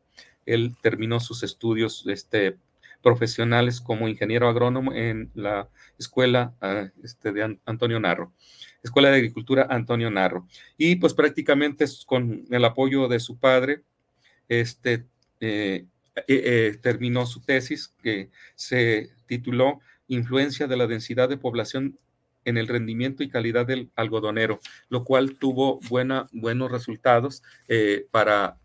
Él terminó sus estudios este, profesionales como ingeniero agrónomo en la escuela ah, este, de Antonio Narro. Escuela de Agricultura Antonio Narro. Y pues prácticamente con el apoyo de su padre, este, eh, eh, eh, terminó su tesis que se tituló Influencia de la densidad de población en el rendimiento y calidad del algodonero, lo cual tuvo buena, buenos resultados para,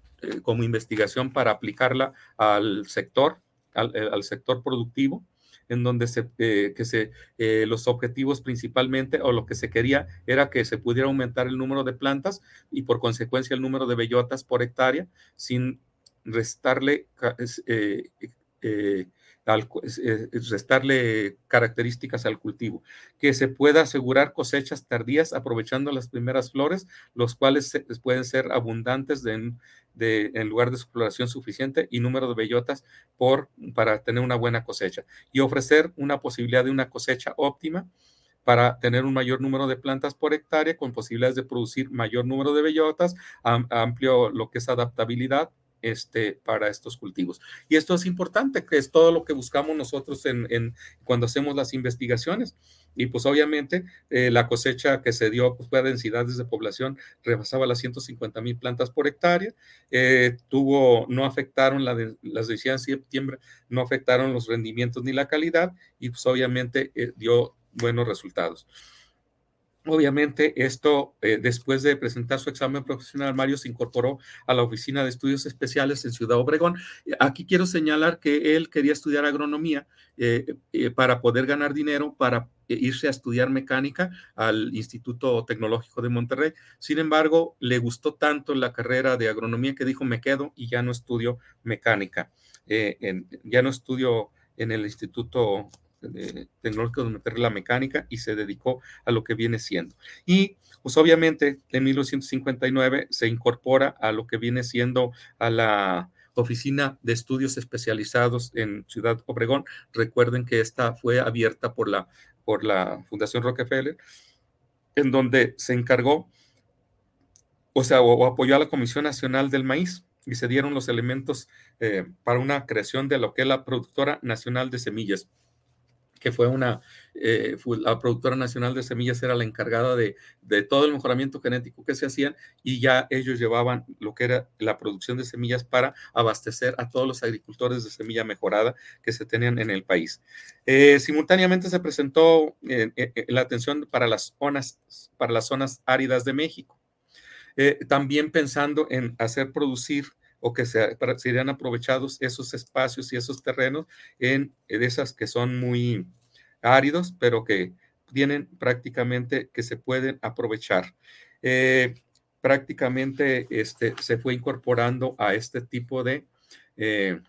como investigación para aplicarla al sector, al sector productivo en donde se, eh, que se, eh, los objetivos principalmente o lo que se quería era que se pudiera aumentar el número de plantas y por consecuencia el número de bellotas por hectárea sin restarle eh, restarle características al cultivo, que se pueda asegurar cosechas tardías aprovechando las primeras flores, los cuales pueden ser abundantes en lugar de exploración suficiente y número de bellotas por, para tener una buena cosecha y ofrecer una posibilidad de una cosecha óptima para tener un mayor número de plantas por hectárea con posibilidades de producir mayor número de bellotas, amplio lo que es adaptabilidad este, para estos cultivos. Y esto es importante, que es todo lo que buscamos nosotros en, cuando hacemos las investigaciones. Y pues obviamente eh, la cosecha que se dio pues, fue a densidades de población, rebasaba las 150 mil plantas por hectárea, eh, tuvo, no afectaron las decisiones de septiembre, no afectaron los rendimientos ni la calidad y pues obviamente eh, dio buenos resultados. Obviamente, esto, eh, después de presentar su examen profesional, Mario se incorporó a la Oficina de Estudios Especiales en Ciudad Obregón. Aquí quiero señalar que él quería estudiar agronomía eh, eh, para poder ganar dinero, para irse a estudiar mecánica al Instituto Tecnológico de Monterrey. Sin embargo, le gustó tanto la carrera de agronomía que dijo, me quedo y ya no estudio mecánica. ya no estudio en el Instituto de de meter la mecánica y se dedicó a lo que viene siendo. Y pues obviamente en 1959 se incorpora a lo que viene siendo a la Oficina de Estudios Especializados en Ciudad Obregón. Recuerden que esta fue abierta por la, por la Fundación Rockefeller, en donde se encargó, o sea, o, apoyó a la Comisión Nacional del Maíz y se dieron los elementos eh, para una creación de lo que es la Productora Nacional de Semillas que fue una, eh, la productora nacional de semillas era la encargada de, todo el mejoramiento genético que se hacían y ya ellos llevaban lo que era la producción de semillas para abastecer a todos los agricultores de semilla mejorada que se tenían en el país. Eh, simultáneamente se presentó eh, la atención para las, zonas, para las zonas áridas de México, también pensando en hacer producir o que se, serían aprovechados esos espacios y esos terrenos en, esas que son muy, áridos, pero que tienen prácticamente que se pueden aprovechar. Eh, prácticamente este, se fue incorporando a este tipo de, eh,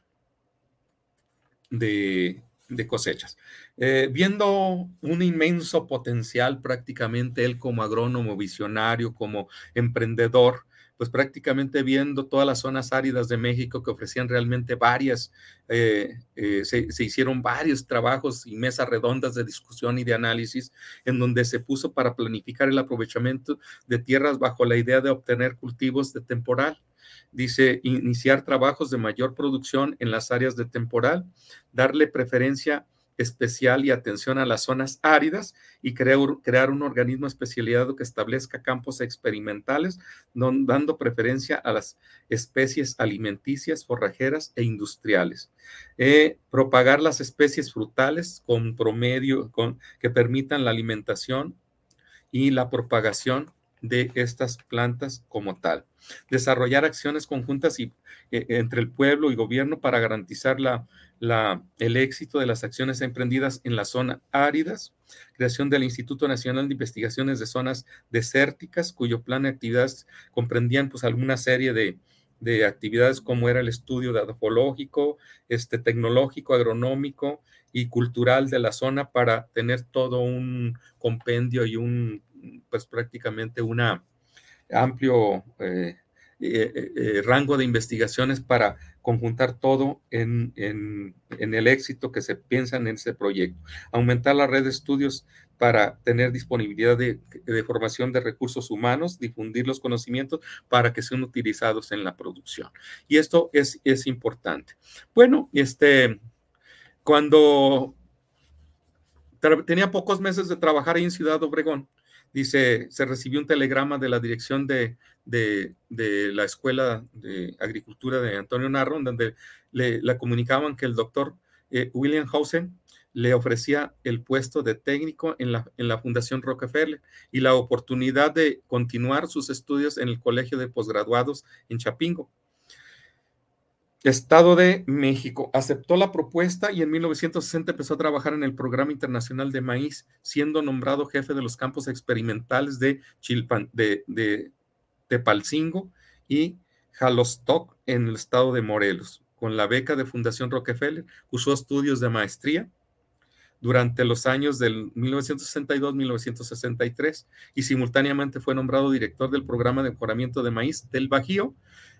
de, cosechas. Eh, viendo un inmenso potencial prácticamente él como agrónomo visionario, como emprendedor, pues prácticamente viendo todas las zonas áridas de México que ofrecían realmente varias, eh, eh, se, hicieron varios trabajos y mesas redondas de discusión y de análisis en donde se puso para planificar el aprovechamiento de tierras bajo la idea de obtener cultivos de temporal. Dice, iniciar trabajos de mayor producción en las áreas de temporal, darle preferencia especial y atención a las zonas áridas y crear, un organismo especializado que establezca campos experimentales, dando preferencia a las especies alimenticias, forrajeras e industriales. Eh, propagar las especies frutales con promedio, con, que permitan la alimentación y la propagación de estas plantas como tal. Desarrollar acciones conjuntas y, eh, entre el pueblo y gobierno para garantizar la, la, el éxito de las acciones emprendidas en las zonas áridas. Creación del Instituto Nacional de Investigaciones de Zonas Desérticas, cuyo plan de actividades comprendían pues alguna serie de, de actividades como era el estudio de este, tecnológico, agronómico y cultural de la zona para tener todo un compendio y un pues prácticamente un amplio eh, eh, eh, rango de investigaciones para conjuntar todo en, el éxito que se piensa en ese proyecto. Aumentar la red de estudios para tener disponibilidad de, formación de recursos humanos, difundir los conocimientos para que sean utilizados en la producción. Y esto es, es importante. Bueno, este, cuando tenía pocos meses de trabajar en Ciudad Obregón, Dice, se recibió un telegrama de la dirección de, la Escuela de Agricultura de Antonio Narro, donde le, comunicaban que el doctor eh, William Hausen le ofrecía el puesto de técnico en la, en la Fundación Rockefeller y la oportunidad de continuar sus estudios en el Colegio de Posgraduados en Chapingo. Estado de México aceptó la propuesta y en 1960 empezó a trabajar en el Programa Internacional de Maíz, siendo nombrado jefe de los campos experimentales de, Chilpan, de, Tepalcingo y Jalostoc en el estado de Morelos. Con la beca de Fundación Rockefeller, usó estudios de maestría durante los años del 1962-1963 y simultáneamente fue nombrado director del programa de mejoramiento de maíz del Bajío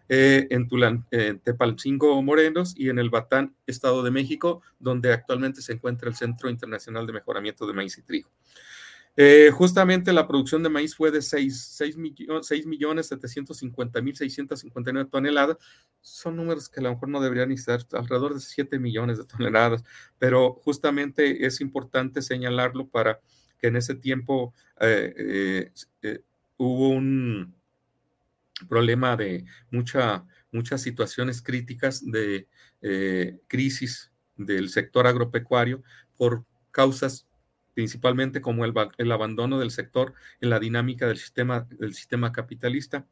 eh, en Tulán, Tepalcingo Morenos y en el Batán, Estado de México, donde actualmente se encuentra el Centro Internacional de Mejoramiento de Maíz y Trigo. Eh, justamente la producción de maíz fue de 6, 6, millones 750 mil 659 toneladas. Son números que a lo mejor no deberían estar alrededor de 7 millones de toneladas, pero justamente es importante señalarlo para que en ese tiempo eh, hubo un, problema de mucha, muchas situaciones críticas de eh, crisis del sector agropecuario por causas principalmente como el, el, abandono del sector en la dinámica del sistema, del sistema capitalista.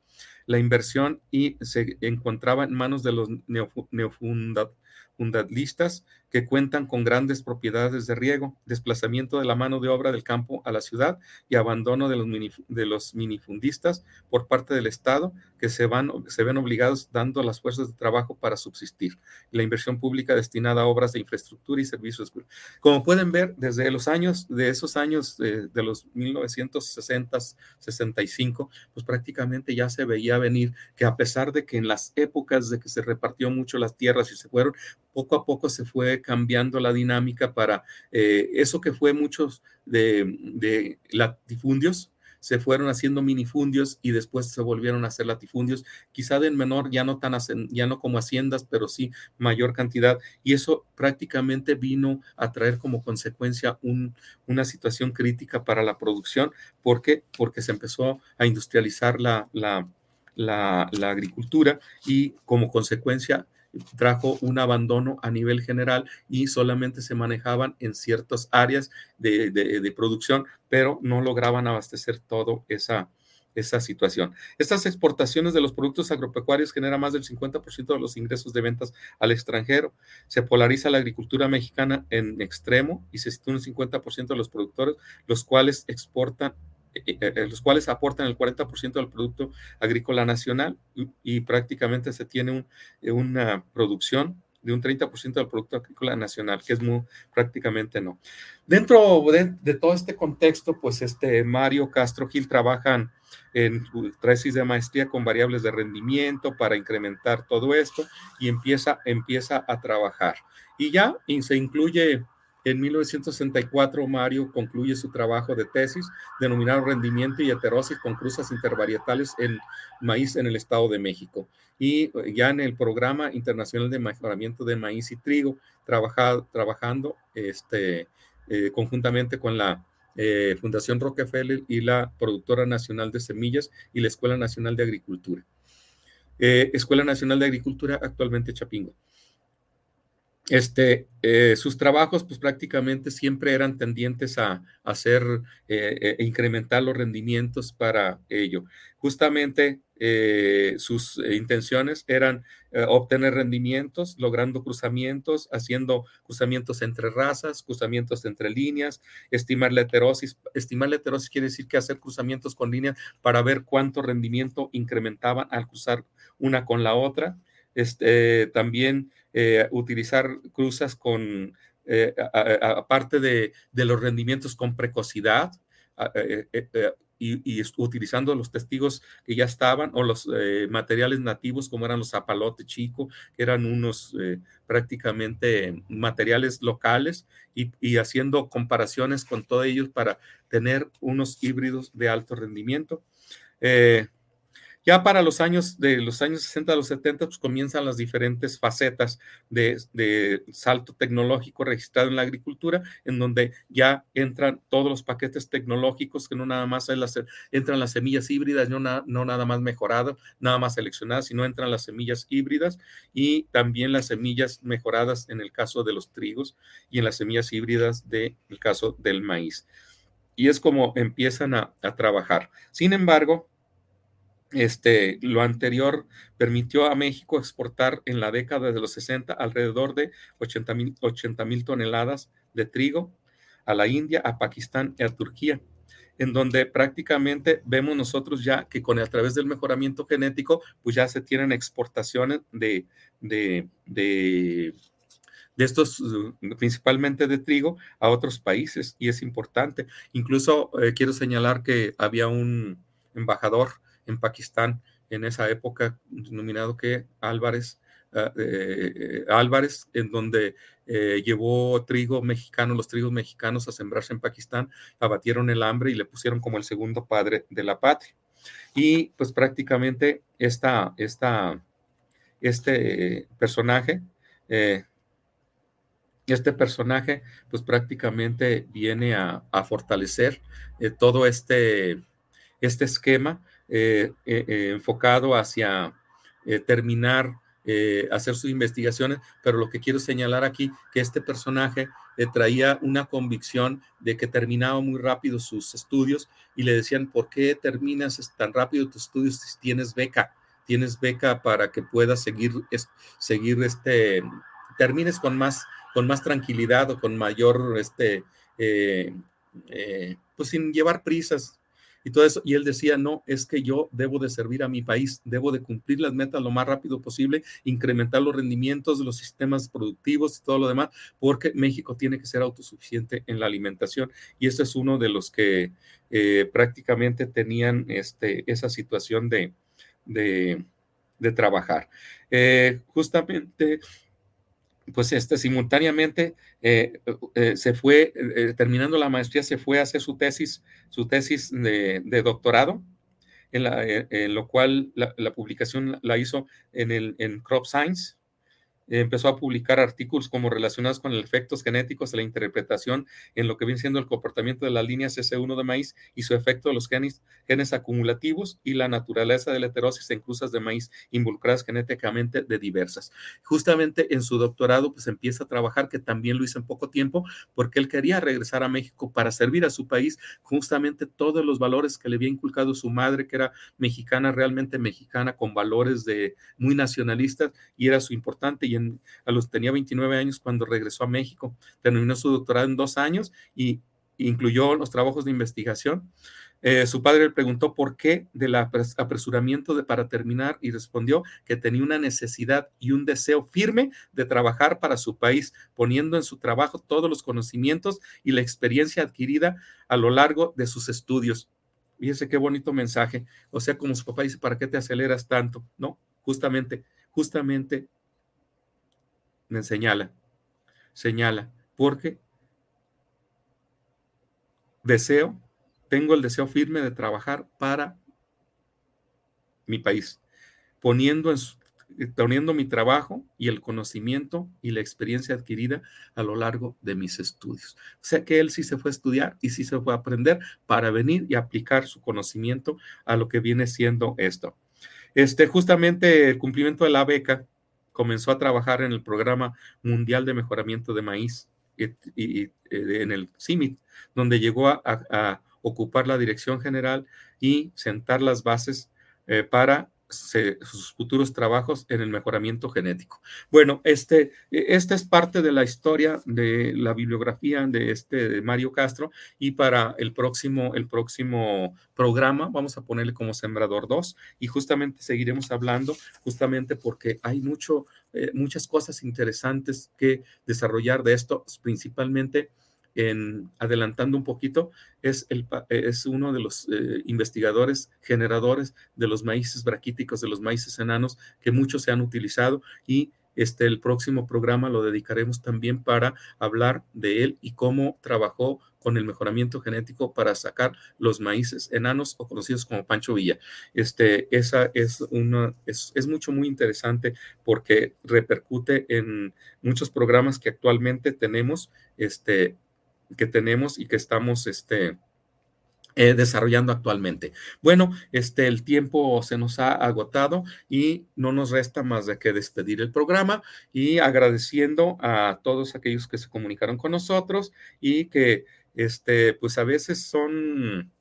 La inversión y se encontraba en manos de los neofundadistas que cuentan con grandes propiedades de riego, desplazamiento de la mano de obra del campo a la ciudad y abandono de los, de los minifundistas por parte del Estado que se, van, se ven obligados dando las fuerzas de trabajo para subsistir. La inversión pública destinada a obras de infraestructura y servicios. Como pueden ver, desde los años, de esos años de, de los 1960, 65, pues prácticamente ya se veía venir que a pesar de que en las épocas de que se repartió mucho las tierras y se fueron, poco a poco se fue cambiando la dinámica para eh, eso que fue muchos de, de latifundios, se fueron haciendo minifundios y después se volvieron a hacer latifundios, quizá de menor, ya no tan ya no como haciendas, pero sí mayor cantidad. Y eso prácticamente vino a traer como consecuencia una situación crítica para la producción. ¿Por qué? Porque se empezó a industrializar la, la, la, la agricultura y como consecuencia trajo un abandono a nivel general y solamente se manejaban en ciertas áreas de, producción, pero no lograban abastecer todo esa, esa situación. Estas exportaciones de los productos agropecuarios generan más del 50% de los ingresos de ventas al extranjero. Se polariza la agricultura mexicana en extremo y se sitúa un 50% de los productores, los cuales exportan los cuales aportan el 40% del producto agrícola nacional y, prácticamente se tiene una producción de un 30% del producto agrícola nacional, que es muy prácticamente no. Dentro de, todo este contexto, pues este Mario Castro Gil trabajan en su tesis de maestría con variables de rendimiento para incrementar todo esto y empieza, empieza a trabajar. Y ya y se incluye en 1964, Mario concluye su trabajo de tesis denominado Rendimiento y Heterosis con cruzas intervarietales en maíz en el Estado de México. Y eh, ya en el Programa Internacional de Mejoramiento de Maíz y Trigo, trabajando este, eh, conjuntamente con la eh, Fundación Rockefeller y la Productora Nacional de Semillas y la Escuela Nacional de Agricultura. Escuela Nacional de Agricultura, actualmente Chapingo. Este, eh, sus trabajos pues prácticamente siempre eran tendientes a, hacer, eh, e incrementar los rendimientos para ello. Justamente eh, sus intenciones eran obtener rendimientos, logrando cruzamientos, haciendo cruzamientos entre razas, cruzamientos entre líneas, estimar la heterosis. Estimar la heterosis quiere decir que hacer cruzamientos con líneas para ver cuánto rendimiento incrementaban al cruzar una con la otra. Este, también eh, utilizar cruzas con, eh, aparte de, los rendimientos con precocidad, eh, y, utilizando los testigos que ya estaban o los materiales nativos como eran los zapalote chico, que eran unos prácticamente materiales locales y, y, haciendo comparaciones con todos ellos para tener unos híbridos de alto rendimiento. Ya para los años de los años 60 a los 70, pues comienzan las diferentes facetas de, salto tecnológico registrado en la agricultura, en donde ya entran todos los paquetes tecnológicos, que no nada más las, entran las semillas híbridas, no, no nada más mejoradas, nada más seleccionadas, sino entran las semillas híbridas y también las semillas mejoradas en el caso de los trigos y en las semillas híbridas del caso del maíz. Y es como empiezan a trabajar. Sin embargo, este, lo anterior permitió a México exportar en la década de los 60 alrededor de 80 mil toneladas de trigo a la India, a Pakistán y a Turquía, en donde prácticamente vemos nosotros ya que con a través del mejoramiento genético, pues ya se tienen exportaciones de, de, de, estos, principalmente de trigo, a otros países, y es importante. Incluso eh, quiero señalar que había un embajador en Pakistán en esa época, denominado que Álvarez, ah, eh, Álvarez, en donde eh, llevó trigo mexicano, los trigos mexicanos a sembrarse en Pakistán, abatieron el hambre y le pusieron como el segundo padre de la patria. Y pues prácticamente esta, esta, este personaje, eh, este personaje pues prácticamente viene a, a fortalecer todo este, este esquema eh, eh, eh, enfocado hacia terminar, hacer sus investigaciones, pero lo que quiero señalar aquí, que este personaje le traía una convicción de que terminaba muy rápido sus estudios y le decían, ¿por qué terminas tan rápido tus estudios si tienes beca? Tienes beca para que puedas seguir, seguir este, termines con más, con más tranquilidad o con mayor, este, pues sin llevar prisas, y todo eso. Y él decía, no, es que yo debo de servir a mi país, debo de cumplir las metas lo más rápido posible, incrementar los rendimientos de los sistemas productivos y todo lo demás, porque México tiene que ser autosuficiente en la alimentación. Y este es uno de los que eh, prácticamente tenían este, esa situación de, de, trabajar. Eh, justamente pues este, simultáneamente eh, eh, se fue, eh, terminando la maestría, se fue a hacer su tesis, su tesis de, doctorado, en, lo cual la, publicación la hizo en, el, en Crop Science, empezó a publicar artículos como relacionados con los efectos genéticos de la interpretación en lo que viene siendo el comportamiento de las líneas S1 de maíz y su efecto de los genes, genes acumulativos y la naturaleza de la heterosis en cruzas de maíz involucradas genéticamente de diversas. Justamente en su doctorado pues empieza a trabajar, que también lo hizo en poco tiempo, porque él quería regresar a México para servir a su país, justamente todos los valores que le había inculcado su madre, que era mexicana, realmente mexicana, con valores de muy nacionalistas, y era su importante y a los tenía 29 años cuando regresó a México. Terminó su doctorado en dos años y incluyó los trabajos de investigación. Eh, su padre le preguntó por qué del apresuramiento de, para terminar y respondió que tenía una necesidad y un deseo firme de trabajar para su país, poniendo en su trabajo todos los conocimientos y la experiencia adquirida a lo largo de sus estudios. Fíjese qué bonito mensaje. O sea, como su papá dice, ¿para qué te aceleras tanto? No, justamente, justamente me señala, señala, porque deseo, tengo el deseo firme de trabajar para mi país, poniendo, en poniendo mi trabajo y el conocimiento y la experiencia adquirida a lo largo de mis estudios. O sea que él sí se fue a estudiar y sí se fue a aprender para venir y aplicar su conocimiento a lo que viene siendo esto. Este, justamente el cumplimiento de la beca comenzó a trabajar en el Programa Mundial de Mejoramiento de Maíz y, eh, en el CIMIT, donde llegó a, ocupar la dirección general y sentar las bases eh, para sus futuros trabajos en el mejoramiento genético. Bueno, este, esta es parte de la historia de la bibliografía de este Mario Castro y para el próximo, el próximo programa vamos a ponerle como Sembrador 2 y justamente seguiremos hablando justamente porque hay mucho, eh, muchas cosas interesantes que desarrollar de esto, principalmente en, adelantando un poquito, es, es uno de los eh, investigadores generadores de los maíces braquíticos, de los maíces enanos, que muchos se han utilizado y este, el próximo programa lo dedicaremos también para hablar de él y cómo trabajó con el mejoramiento genético para sacar los maíces enanos o conocidos como Pancho Villa. Este, esa es una, es, es mucho, muy interesante porque repercute en muchos programas que actualmente tenemos, este, que tenemos y que estamos este, eh, desarrollando actualmente. Bueno, este, el tiempo se nos ha agotado y no nos resta más de que despedir el programa y agradeciendo a todos aquellos que se comunicaron con nosotros y que, este, pues a veces son,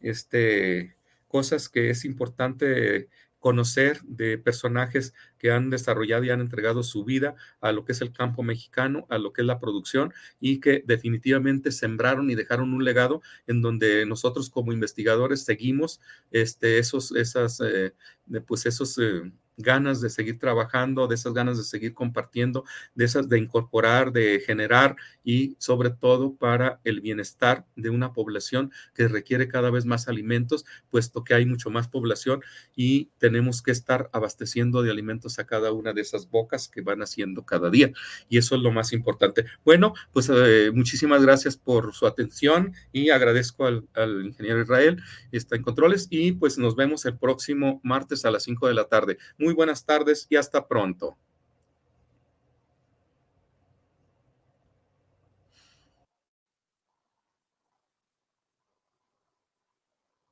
este, cosas que es importante conocer de personajes que han desarrollado y han entregado su vida a lo que es el campo mexicano, a lo que es la producción y que definitivamente sembraron y dejaron un legado en donde nosotros como investigadores seguimos este, esos, esas, eh, pues esos eh, ganas de seguir trabajando, de esas ganas de seguir compartiendo, de esas de incorporar, de generar y sobre todo para el bienestar de una población que requiere cada vez más alimentos, puesto que hay mucho más población y tenemos que estar abasteciendo de alimentos a cada una de esas bocas que van haciendo cada día. Y eso es lo más importante. Bueno, pues eh, muchísimas gracias por su atención y agradezco al, ingeniero Israel, está en controles y pues nos vemos el próximo martes a las 5 de la tarde. Muy buenas tardes y hasta pronto.